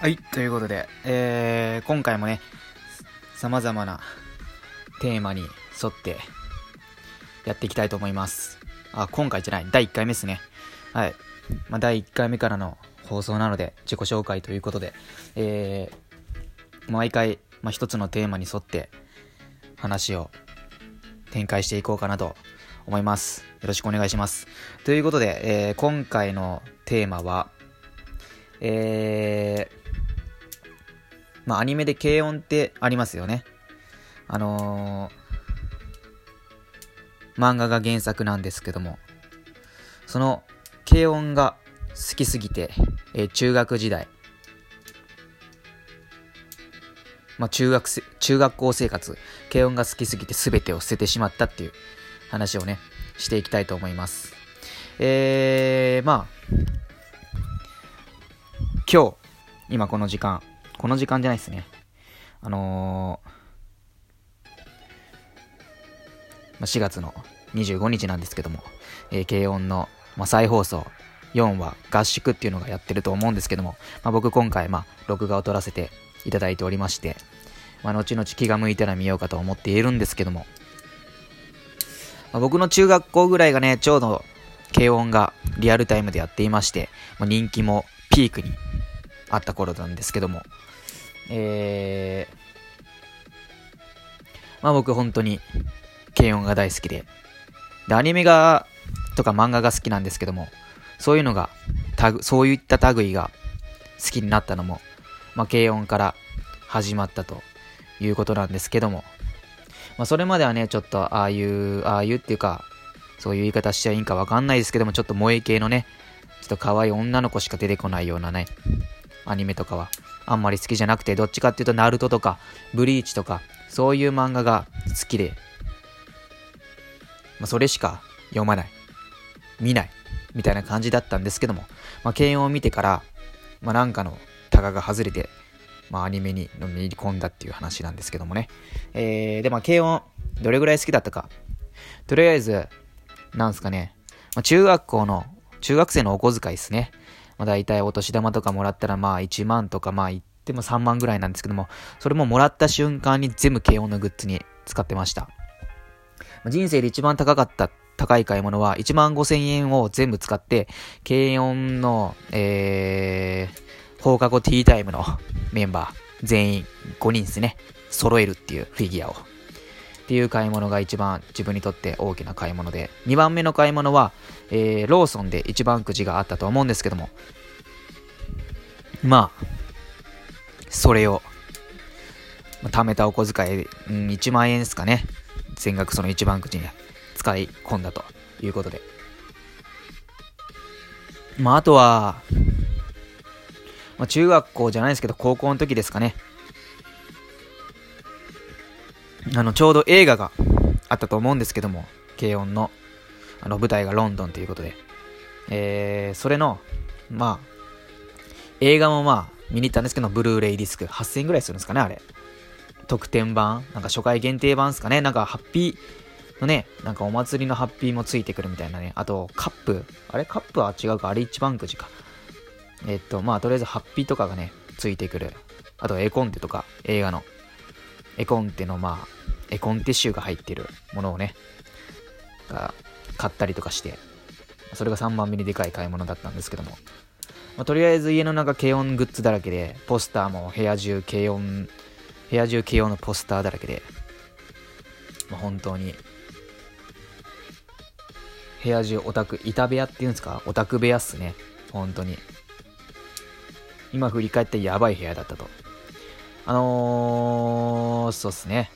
はい、ということで、えー、今回もね、様々なテーマに沿ってやっていきたいと思います。あ、今回じゃない、第1回目ですね。はい。まあ、第1回目からの放送なので、自己紹介ということで、えー、毎回、まあ、一つのテーマに沿って話を展開していこうかなと思います。よろしくお願いします。ということで、えー、今回のテーマは、えー、まあ、アニメで軽音ってありますよね。あのー、漫画が原作なんですけども、その軽音が好きすぎて、えー中学時代、まあ、中学せ、中学校生活、軽音が好きすぎて全てを捨ててしまったっていう話をね、していきたいと思います。えー、まあ、今日、今この時間、この時間じゃないですね。あのー、4月の25日なんですけども、えー、軽音の、まあ、再放送4話合宿っていうのがやってると思うんですけども、まあ、僕今回、まあ、録画を撮らせていただいておりまして、まあ、後々気が向いたら見ようかと思っているんですけども、まあ、僕の中学校ぐらいがね、ちょうど軽音がリアルタイムでやっていまして、まあ、人気もピークにあった頃なんですけども、えー、まあ僕本当に軽音が大好きで、で、アニメが、とか漫画が好きなんですけども、そういうのが、タグ、そういった類が好きになったのも、まあ軽音から始まったということなんですけども、まあそれまではね、ちょっとああいう、ああいうっていうか、そういう言い方しちゃいいんかわかんないですけども、ちょっと萌え系のね、ちょっと可愛い女の子しか出てこないようなね、アニメとかはあんまり好きじゃなくて、どっちかっていうと、ナルトとか、ブリーチとか、そういう漫画が好きで、まあ、それしか読まない、見ない、みたいな感じだったんですけども、まあ、軽音を見てから、まあ、なんかのタガが外れて、まあ、アニメにのめり込んだっていう話なんですけどもね。えー、で、まあ、軽音、どれぐらい好きだったか。とりあえず、なんすかね、まあ、中学校の、中学生のお小遣いですね。まあ、大体お年玉とかもらったらまあ1万とかまあ言っても3万ぐらいなんですけども、それももらった瞬間に全部軽音のグッズに使ってました。ま人生で一番高かった高い買い物は1万5千円を全部使って、軽音の、えー、放課後ティータイムのメンバー全員5人ですね、揃えるっていうフィギュアを。っていう買い物が一番自分にとって大きな買い物で、2番目の買い物は、えー、ローソンで一番くじがあったと思うんですけども、まあ、それを、まあ貯めたお小遣い、うん、1万円ですかね。全額その一番くじに使い込んだということで。まあ、あとは、まあ、中学校じゃないですけど、高校の時ですかね。あの、ちょうど映画があったと思うんですけども、軽音の、あの、舞台がロンドンということで、えー、それの、まあ、映画もまあ、見に行ったんですけど、ブルーレイディスク、8000円ぐらいするんですかね、あれ。特典版？なんか初回限定版ですかね？なんか、ハッピーのね、なんかお祭りのハッピーもついてくるみたいなね。あと、カップ。あれ？カップは違うかあれ一番くじか。えっと、まあ、とりあえずハッピーとかがね、ついてくる。あと、絵コンテとか、映画の。絵コンテのまあ、絵コンテ集が入ってるものをね、が買ったりとかして、それが3番目にでかい買い物だったんですけども、まあ、とりあえず家の中軽音グッズだらけで、ポスターも部屋中軽音、部屋中軽音のポスターだらけで、まあ、本当に、部屋中オタク、板部屋っていうんですか？オタク部屋っすね。本当に。今振り返ってやばい部屋だったと。あのー、そうっすね。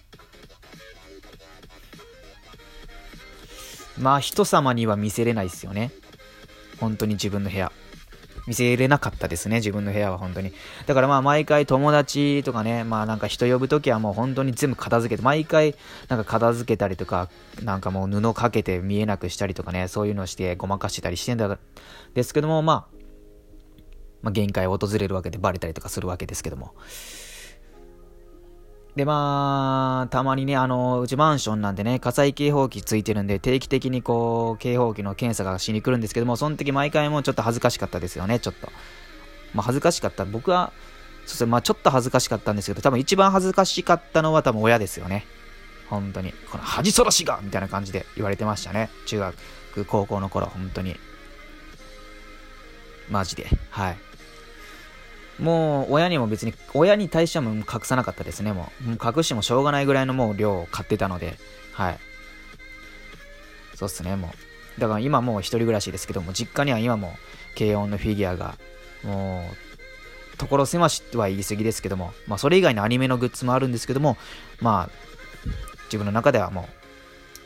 まあ人様には見せれないっすよね。本当に自分の部屋。見せれなかったですね、自分の部屋は本当に。だからまあ毎回友達とかね、まあなんか人呼ぶときはもう本当に全部片付けて、毎回なんか片付けたりとか、なんかもう布かけて見えなくしたりとかね、そういうのをしてごまかしてたりしてんだですけども、まあ、まあ限界を訪れるわけでバレたりとかするわけですけども。で、まあ、たまにね、あの、うちマンションなんでね、火災警報器ついてるんで、定期的にこう、警報器の検査がしに来るんですけども、その時毎回もうちょっと恥ずかしかったですよね、ちょっと。まあ、恥ずかしかった。僕は、そしてまあちょっと恥ずかしかったんですけど、多分一番恥ずかしかったのは多分親ですよね。本当に。この恥そらしがみたいな感じで言われてましたね。中学、高校の頃、本当に。マジで。はい。もう、親にも別に、親に対しても隠さなかったですね、もう。隠してもしょうがないぐらいのもう量を買ってたので、はい。そうっすね、もう。だから今もう一人暮らしですけども、実家には今も軽音のフィギュアが、もう、所狭しとは言い過ぎですけども、まあそれ以外のアニメのグッズもあるんですけども、まあ、自分の中ではも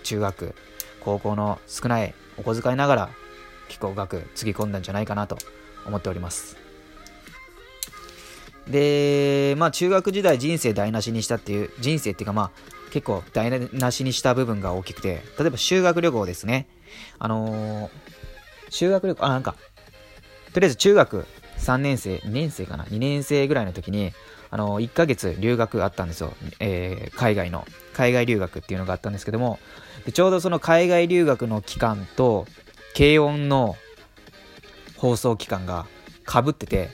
う、中学、高校の少ないお小遣いながら、気候学つぎ込んだんじゃないかなと思っております。で、まあ中学時代人生台無しにしたっていう、人生っていうかまあ結構台無しにした部分が大きくて、例えば修学旅行ですね。あのー、修学旅行、あ、なんか、とりあえず中学3年生、2年生かな ?2 年生ぐらいの時に、あのー、1ヶ月留学あったんですよ。えー、海外の。海外留学っていうのがあったんですけども、でちょうどその海外留学の期間と、軽音の放送期間がかぶってて、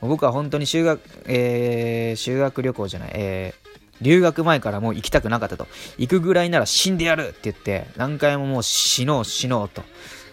僕は本当に修学、えー、修学旅行じゃない、えー、留学前からもう行きたくなかったと。行くぐらいなら死んでやるって言って、何回ももう死のう死のうと。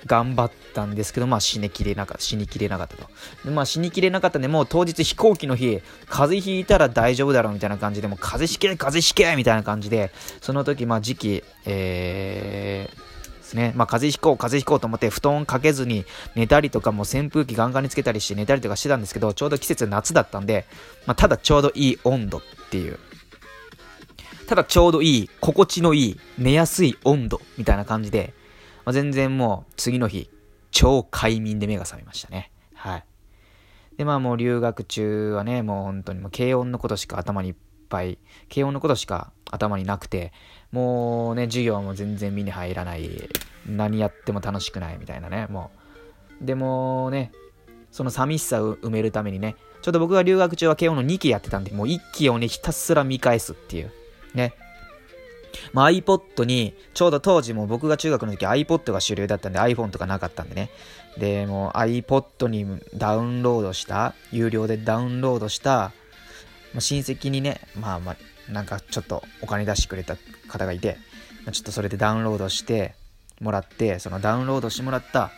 頑張ったんですけど、まあ死にきれなかった、死にきれなかったと。でまあ死にきれなかったんで、もう当日飛行機の日、風邪ひいたら大丈夫だろうみたいな感じで、もう風邪ひけ、風邪ひけみたいな感じで、その時、まあ時期、えー、ね。まあ、風邪ひこう、風邪ひこうと思って、布団かけずに寝たりとか、も扇風機ガンガンにつけたりして寝たりとかしてたんですけど、ちょうど季節夏だったんで、まあ、ただちょうどいい温度っていう。ただちょうどいい、心地のいい、寝やすい温度みたいな感じで、まあ、全然もう次の日、超快眠で目が覚めましたね。はい。で、まあもう留学中はね、もう本当にもう軽音のことしか頭にいっぱい、軽音のことしか頭になくて、もうね、授業も全然身に入らない。何やっても楽しくないみたいなね、もう。でもね、その寂しさを埋めるためにね、ちょっと僕が留学中は慶応の2期やってたんで、もう1期をね、ひたすら見返すっていう。ね。まあ、iPod に、ちょうど当時も僕が中学の時 iPod が主流だったんで iPhone とかなかったんでね。で、もう iPod にダウンロードした、有料でダウンロードした、まあ、親戚にね、まあまあ、なんかちょっとお金出してくれた方がいて、ちょっとそれでダウンロードしてもらって、そのダウンロードしてもらった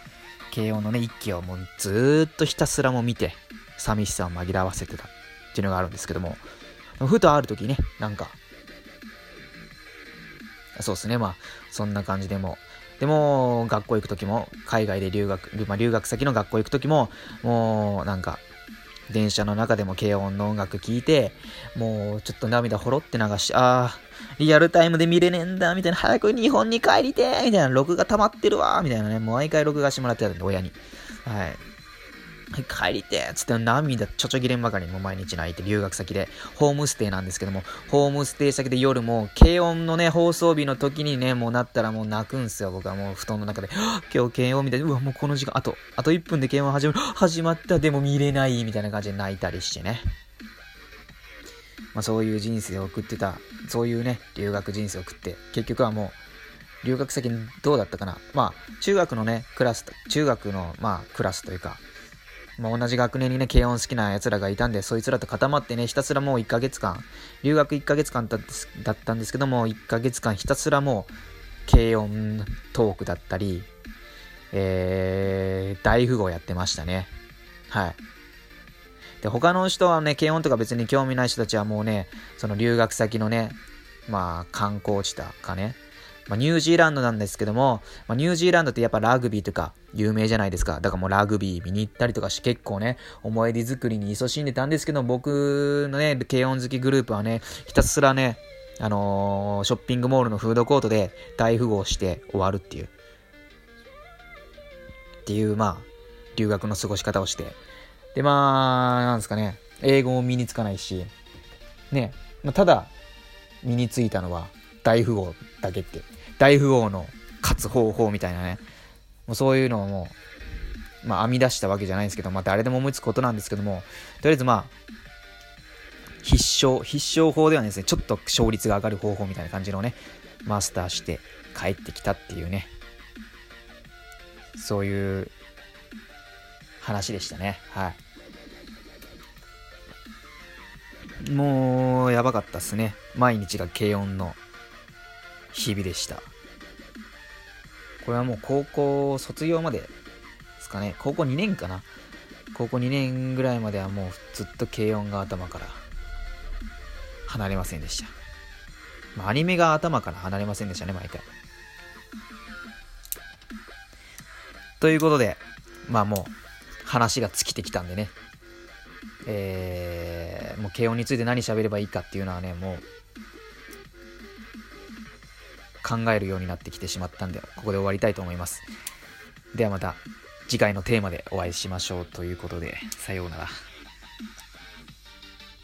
慶応のね、一期をもうずっとひたすらも見て、寂しさを紛らわせてたっていうのがあるんですけども、ふとある時ね、なんか、そうですね、まあ、そんな感じでも、でも、学校行く時も、海外で留学、まあ、留学先の学校行く時も、もう、なんか、電車の中でも軽音の音楽聴いて、もうちょっと涙ほろって流して、ああ、リアルタイムで見れねえんだ、みたいな、早く日本に帰りてみたいな、録画溜まってるわ、みたいなね、もう毎回録画してもらってたんで、親に。はい。帰りてっつって涙ちょちょぎれんばかりも毎日泣いて留学先でホームステイなんですけどもホームステイ先で夜も軽音のね放送日の時にねもうなったらもう泣くんすよ。僕はもう布団の中で今日軽音みたいなうわもうこの時間あとあと1分で軽音始まる。始まった。でも見れないみたいな感じで泣いたりしてね。まあそういう人生を送ってた。そういうね留学人生を送って結局はもう留学先どうだったかな。まあ中学のねクラス中学のまあクラスというかまあ、同じ学年にね、軽音好きな奴らがいたんで、そいつらと固まってね、ひたすらもう1ヶ月間、留学1ヶ月間だったんですけども、1ヶ月間ひたすらもう、軽音トークだったり、えー、大富豪やってましたね。はい。で、他の人はね、軽音とか別に興味ない人たちはもうね、その留学先のね、まあ、観光地だかね、まあ、ニュージーランドなんですけども、まあ、ニュージーランドってやっぱラグビーとか有名じゃないですか。だからもうラグビー見に行ったりとかして結構ね、思い出作りに勤しんでたんですけど、僕のね、軽音好きグループはね、ひたすらね、あのー、ショッピングモールのフードコートで大富豪して終わるっていう。っていう、まあ、留学の過ごし方をして。で、まあ、なんですかね、英語も身につかないし、ね、まあ、ただ、身についたのは大富豪だけって大富豪の勝つ方法みたいなね、もうそういうのをもう、まあ編み出したわけじゃないんですけど、まあ誰でも思いつくことなんですけども、とりあえずまあ、必勝、必勝法ではですね、ちょっと勝率が上がる方法みたいな感じのね、マスターして帰ってきたっていうね、そういう話でしたね。はい。もう、やばかったっすね。毎日が軽音の日々でした。これはもう高校卒業までですかね。高校2年かな。高校2年ぐらいまではもうずっと軽音が頭から離れませんでした。まあ、アニメが頭から離れませんでしたね、毎回。ということで、まあもう話が尽きてきたんでね。えー、もう軽音について何喋ればいいかっていうのはね、もう考えるようになってきてしまったんで、ここで終わりたいと思います。ではまた次回のテーマでお会いしましょうということで、さようなら。